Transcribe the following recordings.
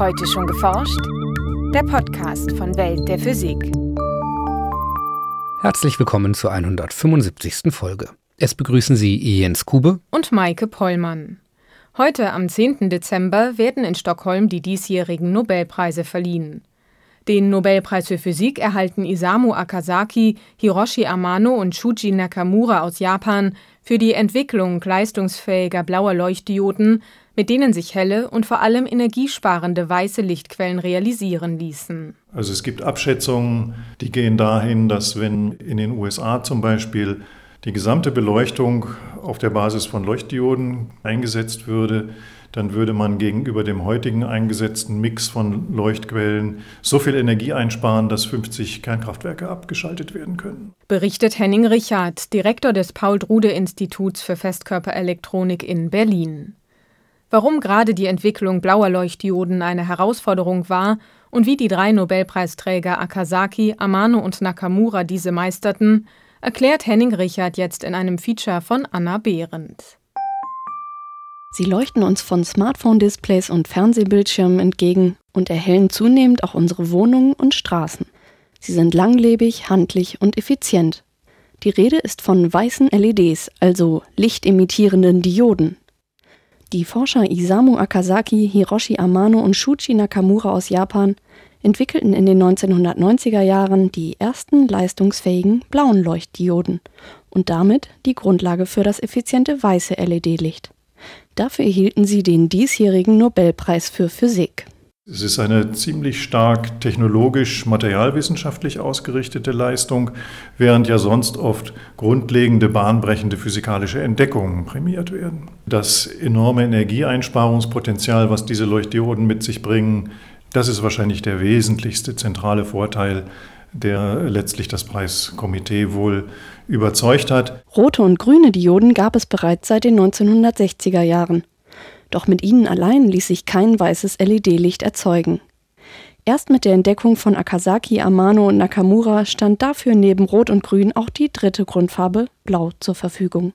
Heute schon geforscht? Der Podcast von Welt der Physik. Herzlich willkommen zur 175. Folge. Es begrüßen Sie Jens Kube und Maike Pollmann. Heute am 10. Dezember werden in Stockholm die diesjährigen Nobelpreise verliehen. Den Nobelpreis für Physik erhalten Isamu Akazaki, Hiroshi Amano und Shuji Nakamura aus Japan für die Entwicklung leistungsfähiger blauer Leuchtdioden, mit denen sich helle und vor allem energiesparende weiße Lichtquellen realisieren ließen. Also es gibt Abschätzungen, die gehen dahin, dass wenn in den USA zum Beispiel die gesamte Beleuchtung auf der Basis von Leuchtdioden eingesetzt würde, dann würde man gegenüber dem heutigen eingesetzten Mix von Leuchtquellen so viel Energie einsparen, dass 50 Kernkraftwerke abgeschaltet werden können. Berichtet Henning Richard, Direktor des Paul-Drude-Instituts für Festkörperelektronik in Berlin. Warum gerade die Entwicklung blauer Leuchtdioden eine Herausforderung war und wie die drei Nobelpreisträger Akasaki, Amano und Nakamura diese meisterten, erklärt Henning Richard jetzt in einem Feature von Anna Behrendt. Sie leuchten uns von Smartphone-Displays und Fernsehbildschirmen entgegen und erhellen zunehmend auch unsere Wohnungen und Straßen. Sie sind langlebig, handlich und effizient. Die Rede ist von weißen LEDs, also lichtemittierenden Dioden. Die Forscher Isamu Akazaki, Hiroshi Amano und Shuji Nakamura aus Japan entwickelten in den 1990er Jahren die ersten leistungsfähigen blauen Leuchtdioden und damit die Grundlage für das effiziente weiße LED-Licht. Dafür erhielten sie den diesjährigen Nobelpreis für Physik. Es ist eine ziemlich stark technologisch, materialwissenschaftlich ausgerichtete Leistung, während ja sonst oft grundlegende, bahnbrechende physikalische Entdeckungen prämiert werden. Das enorme Energieeinsparungspotenzial, was diese Leuchtdioden mit sich bringen, das ist wahrscheinlich der wesentlichste zentrale Vorteil, der letztlich das Preiskomitee wohl überzeugt hat. Rote und grüne Dioden gab es bereits seit den 1960er Jahren. Doch mit ihnen allein ließ sich kein weißes LED-Licht erzeugen. Erst mit der Entdeckung von Akasaki, Amano und Nakamura stand dafür neben Rot und Grün auch die dritte Grundfarbe, Blau, zur Verfügung.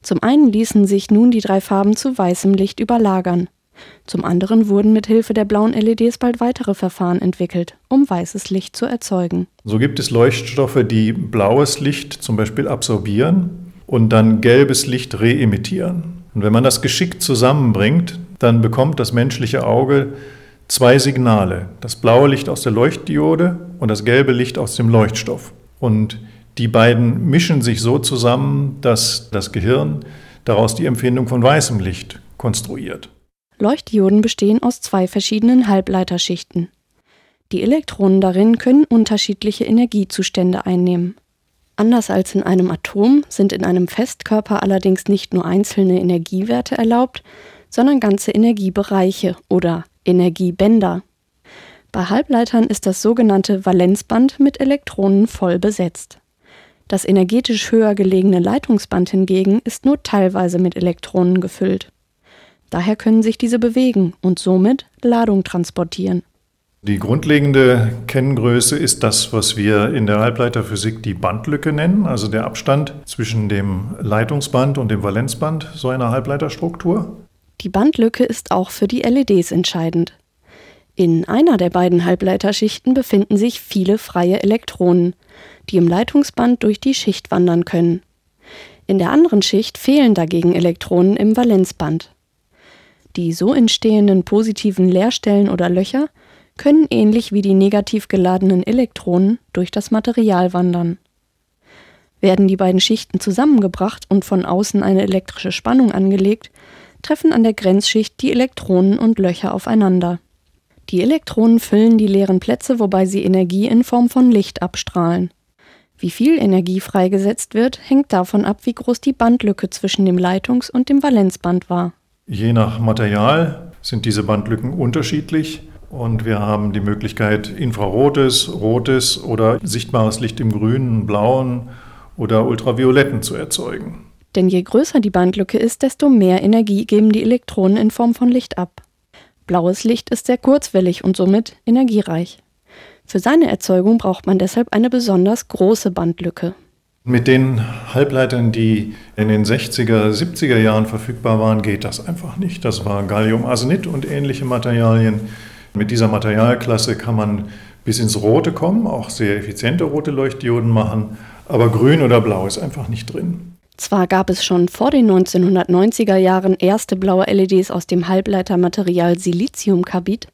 Zum einen ließen sich nun die drei Farben zu weißem Licht überlagern. Zum anderen wurden mit Hilfe der blauen LEDs bald weitere Verfahren entwickelt, um weißes Licht zu erzeugen. So gibt es Leuchtstoffe, die blaues Licht zum Beispiel absorbieren und dann gelbes Licht reemittieren. Und wenn man das geschickt zusammenbringt, dann bekommt das menschliche Auge zwei Signale. Das blaue Licht aus der Leuchtdiode und das gelbe Licht aus dem Leuchtstoff. Und die beiden mischen sich so zusammen, dass das Gehirn daraus die Empfindung von weißem Licht konstruiert. Leuchtdioden bestehen aus zwei verschiedenen Halbleiterschichten. Die Elektronen darin können unterschiedliche Energiezustände einnehmen. Anders als in einem Atom sind in einem Festkörper allerdings nicht nur einzelne Energiewerte erlaubt, sondern ganze Energiebereiche oder Energiebänder. Bei Halbleitern ist das sogenannte Valenzband mit Elektronen voll besetzt. Das energetisch höher gelegene Leitungsband hingegen ist nur teilweise mit Elektronen gefüllt. Daher können sich diese bewegen und somit Ladung transportieren. Die grundlegende Kenngröße ist das, was wir in der Halbleiterphysik die Bandlücke nennen, also der Abstand zwischen dem Leitungsband und dem Valenzband so einer Halbleiterstruktur. Die Bandlücke ist auch für die LEDs entscheidend. In einer der beiden Halbleiterschichten befinden sich viele freie Elektronen, die im Leitungsband durch die Schicht wandern können. In der anderen Schicht fehlen dagegen Elektronen im Valenzband. Die so entstehenden positiven Leerstellen oder Löcher können ähnlich wie die negativ geladenen Elektronen durch das Material wandern. Werden die beiden Schichten zusammengebracht und von außen eine elektrische Spannung angelegt, treffen an der Grenzschicht die Elektronen und Löcher aufeinander. Die Elektronen füllen die leeren Plätze, wobei sie Energie in Form von Licht abstrahlen. Wie viel Energie freigesetzt wird, hängt davon ab, wie groß die Bandlücke zwischen dem Leitungs- und dem Valenzband war. Je nach Material sind diese Bandlücken unterschiedlich und wir haben die Möglichkeit, infrarotes, rotes oder sichtbares Licht im grünen, blauen oder ultravioletten zu erzeugen. Denn je größer die Bandlücke ist, desto mehr Energie geben die Elektronen in Form von Licht ab. Blaues Licht ist sehr kurzwellig und somit energiereich. Für seine Erzeugung braucht man deshalb eine besonders große Bandlücke. Mit den Halbleitern, die in den 60er, 70er Jahren verfügbar waren, geht das einfach nicht. Das war Galliumarsenid und ähnliche Materialien. Mit dieser Materialklasse kann man bis ins Rote kommen, auch sehr effiziente rote Leuchtdioden machen, aber grün oder blau ist einfach nicht drin. Zwar gab es schon vor den 1990er Jahren erste blaue LEDs aus dem Halbleitermaterial Siliziumkarbid,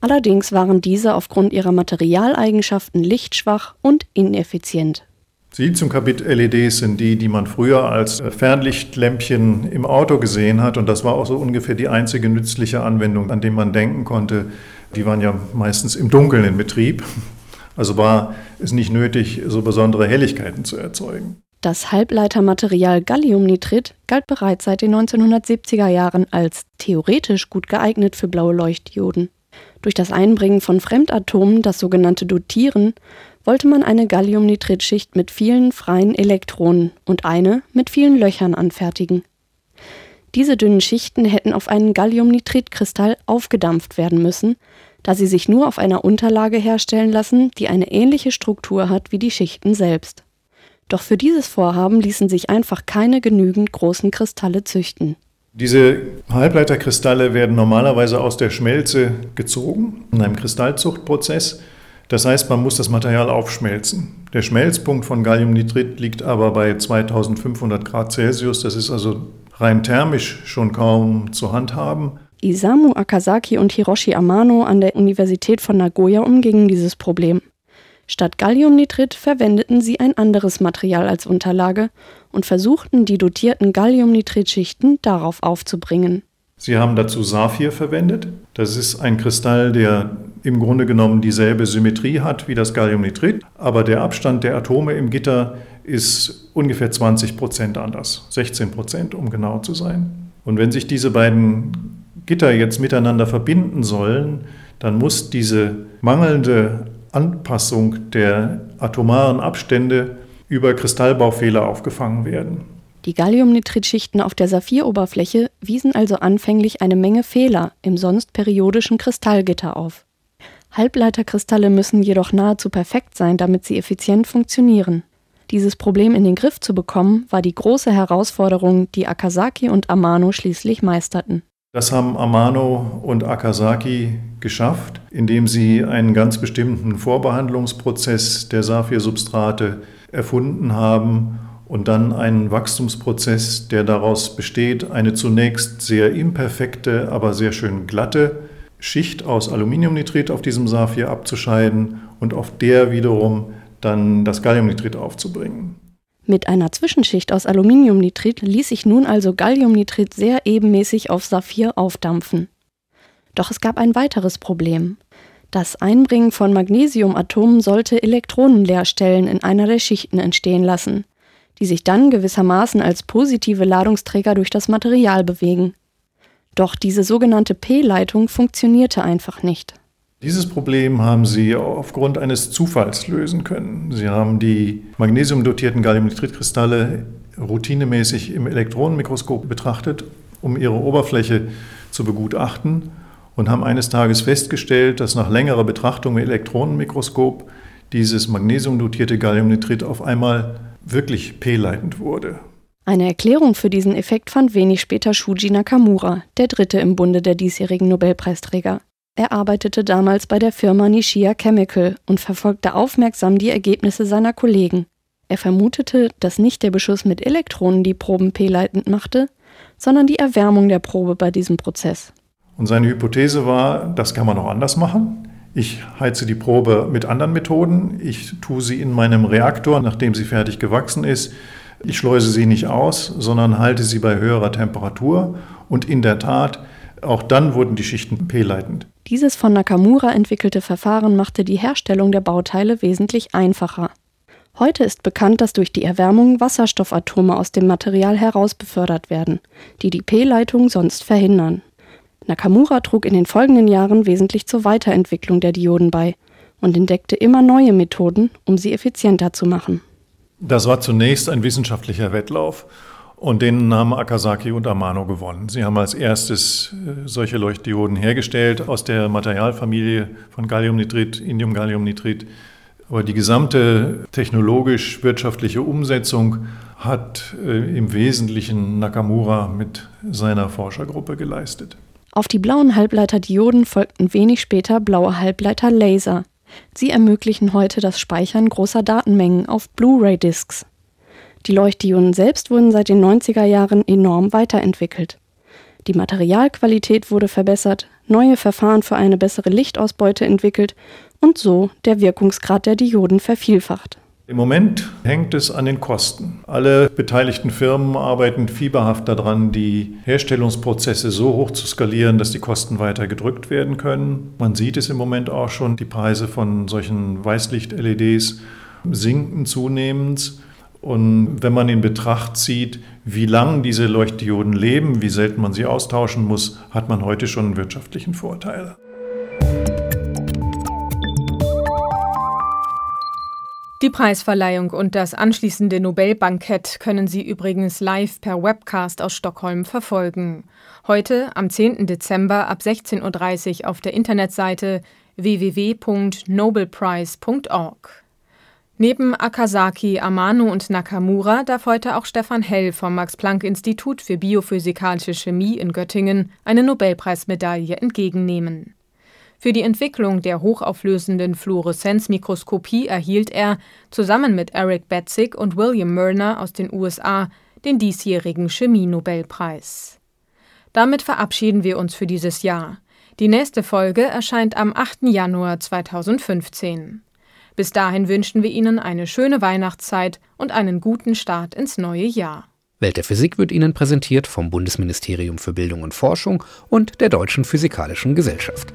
allerdings waren diese aufgrund ihrer Materialeigenschaften lichtschwach und ineffizient. Siliziumkarbid-LEDs sind die, die man früher als Fernlichtlämpchen im Auto gesehen hat. Und das war auch so ungefähr die einzige nützliche Anwendung, an die man denken konnte. Die waren ja meistens im Dunkeln in Betrieb. Also war es nicht nötig, so besondere Helligkeiten zu erzeugen. Das Halbleitermaterial Galliumnitrid galt bereits seit den 1970er Jahren als theoretisch gut geeignet für blaue Leuchtdioden. Durch das Einbringen von Fremdatomen, das sogenannte Dotieren, wollte man eine Galliumnitridschicht mit vielen freien Elektronen und eine mit vielen Löchern anfertigen. Diese dünnen Schichten hätten auf einen Galliumnitridkristall aufgedampft werden müssen, da sie sich nur auf einer Unterlage herstellen lassen, die eine ähnliche Struktur hat wie die Schichten selbst. Doch für dieses Vorhaben ließen sich einfach keine genügend großen Kristalle züchten. Diese Halbleiterkristalle werden normalerweise aus der Schmelze gezogen in einem Kristallzuchtprozess das heißt, man muss das Material aufschmelzen. Der Schmelzpunkt von Galliumnitrid liegt aber bei 2500 Grad Celsius. Das ist also rein thermisch schon kaum zu handhaben. Isamu Akasaki und Hiroshi Amano an der Universität von Nagoya umgingen dieses Problem. Statt Galliumnitrid verwendeten sie ein anderes Material als Unterlage und versuchten, die dotierten Galliumnitridschichten darauf aufzubringen. Sie haben dazu Saphir verwendet. Das ist ein Kristall, der im Grunde genommen dieselbe Symmetrie hat wie das Galliumnitrid, aber der Abstand der Atome im Gitter ist ungefähr 20 Prozent anders, 16 Prozent, um genau zu sein. Und wenn sich diese beiden Gitter jetzt miteinander verbinden sollen, dann muss diese mangelnde Anpassung der atomaren Abstände über Kristallbaufehler aufgefangen werden. Die Galliumnitridschichten auf der Saphiroberfläche wiesen also anfänglich eine Menge Fehler im sonst periodischen Kristallgitter auf. Halbleiterkristalle müssen jedoch nahezu perfekt sein, damit sie effizient funktionieren. Dieses Problem in den Griff zu bekommen, war die große Herausforderung, die Akasaki und Amano schließlich meisterten. Das haben Amano und Akasaki geschafft, indem sie einen ganz bestimmten Vorbehandlungsprozess der Saphirsubstrate erfunden haben und dann einen Wachstumsprozess, der daraus besteht, eine zunächst sehr imperfekte, aber sehr schön glatte Schicht aus Aluminiumnitrit auf diesem Saphir abzuscheiden und auf der wiederum dann das Galliumnitrit aufzubringen. Mit einer Zwischenschicht aus Aluminiumnitrit ließ sich nun also Galliumnitrit sehr ebenmäßig auf Saphir aufdampfen. Doch es gab ein weiteres Problem. Das Einbringen von Magnesiumatomen sollte Elektronenleerstellen in einer der Schichten entstehen lassen, die sich dann gewissermaßen als positive Ladungsträger durch das Material bewegen. Doch diese sogenannte P-Leitung funktionierte einfach nicht. Dieses Problem haben sie aufgrund eines Zufalls lösen können. Sie haben die magnesiumdotierten Galliumnitridkristalle routinemäßig im Elektronenmikroskop betrachtet, um ihre Oberfläche zu begutachten und haben eines Tages festgestellt, dass nach längerer Betrachtung im Elektronenmikroskop dieses magnesiumdotierte Galliumnitrid auf einmal wirklich P-leitend wurde. Eine Erklärung für diesen Effekt fand wenig später Shuji Nakamura, der dritte im Bunde der diesjährigen Nobelpreisträger. Er arbeitete damals bei der Firma Nishia Chemical und verfolgte aufmerksam die Ergebnisse seiner Kollegen. Er vermutete, dass nicht der Beschuss mit Elektronen die Proben p-leitend machte, sondern die Erwärmung der Probe bei diesem Prozess. Und seine Hypothese war, das kann man auch anders machen. Ich heize die Probe mit anderen Methoden. Ich tue sie in meinem Reaktor, nachdem sie fertig gewachsen ist, ich schleuse sie nicht aus, sondern halte sie bei höherer Temperatur und in der Tat, auch dann wurden die Schichten P-leitend. Dieses von Nakamura entwickelte Verfahren machte die Herstellung der Bauteile wesentlich einfacher. Heute ist bekannt, dass durch die Erwärmung Wasserstoffatome aus dem Material herausbefördert werden, die die P-Leitung sonst verhindern. Nakamura trug in den folgenden Jahren wesentlich zur Weiterentwicklung der Dioden bei und entdeckte immer neue Methoden, um sie effizienter zu machen. Das war zunächst ein wissenschaftlicher Wettlauf und den haben Akasaki und Amano gewonnen. Sie haben als erstes äh, solche Leuchtdioden hergestellt aus der Materialfamilie von Galliumnitrid, Indiumgalliumnitrid, Aber die gesamte technologisch-wirtschaftliche Umsetzung hat äh, im Wesentlichen Nakamura mit seiner Forschergruppe geleistet. Auf die blauen Halbleiterdioden folgten wenig später blaue Halbleiterlaser. Sie ermöglichen heute das Speichern großer Datenmengen auf Blu-ray-Discs. Die Leuchtdioden selbst wurden seit den 90er Jahren enorm weiterentwickelt. Die Materialqualität wurde verbessert, neue Verfahren für eine bessere Lichtausbeute entwickelt und so der Wirkungsgrad der Dioden vervielfacht. Im Moment hängt es an den Kosten. Alle beteiligten Firmen arbeiten fieberhaft daran, die Herstellungsprozesse so hoch zu skalieren, dass die Kosten weiter gedrückt werden können. Man sieht es im Moment auch schon, die Preise von solchen Weißlicht-LEDs sinken zunehmend. Und wenn man in Betracht zieht, wie lang diese Leuchtdioden leben, wie selten man sie austauschen muss, hat man heute schon wirtschaftlichen Vorteil. Die Preisverleihung und das anschließende Nobelbankett können Sie übrigens live per Webcast aus Stockholm verfolgen. Heute, am 10. Dezember ab 16.30 Uhr auf der Internetseite www.nobelprize.org. Neben Akasaki, Amano und Nakamura darf heute auch Stefan Hell vom Max-Planck-Institut für biophysikalische Chemie in Göttingen eine Nobelpreismedaille entgegennehmen. Für die Entwicklung der hochauflösenden Fluoreszenzmikroskopie erhielt er zusammen mit Eric Betzig und William Murner aus den USA den diesjährigen Chemie-Nobelpreis. Damit verabschieden wir uns für dieses Jahr. Die nächste Folge erscheint am 8. Januar 2015. Bis dahin wünschen wir Ihnen eine schöne Weihnachtszeit und einen guten Start ins neue Jahr. Welt der Physik wird Ihnen präsentiert vom Bundesministerium für Bildung und Forschung und der Deutschen Physikalischen Gesellschaft.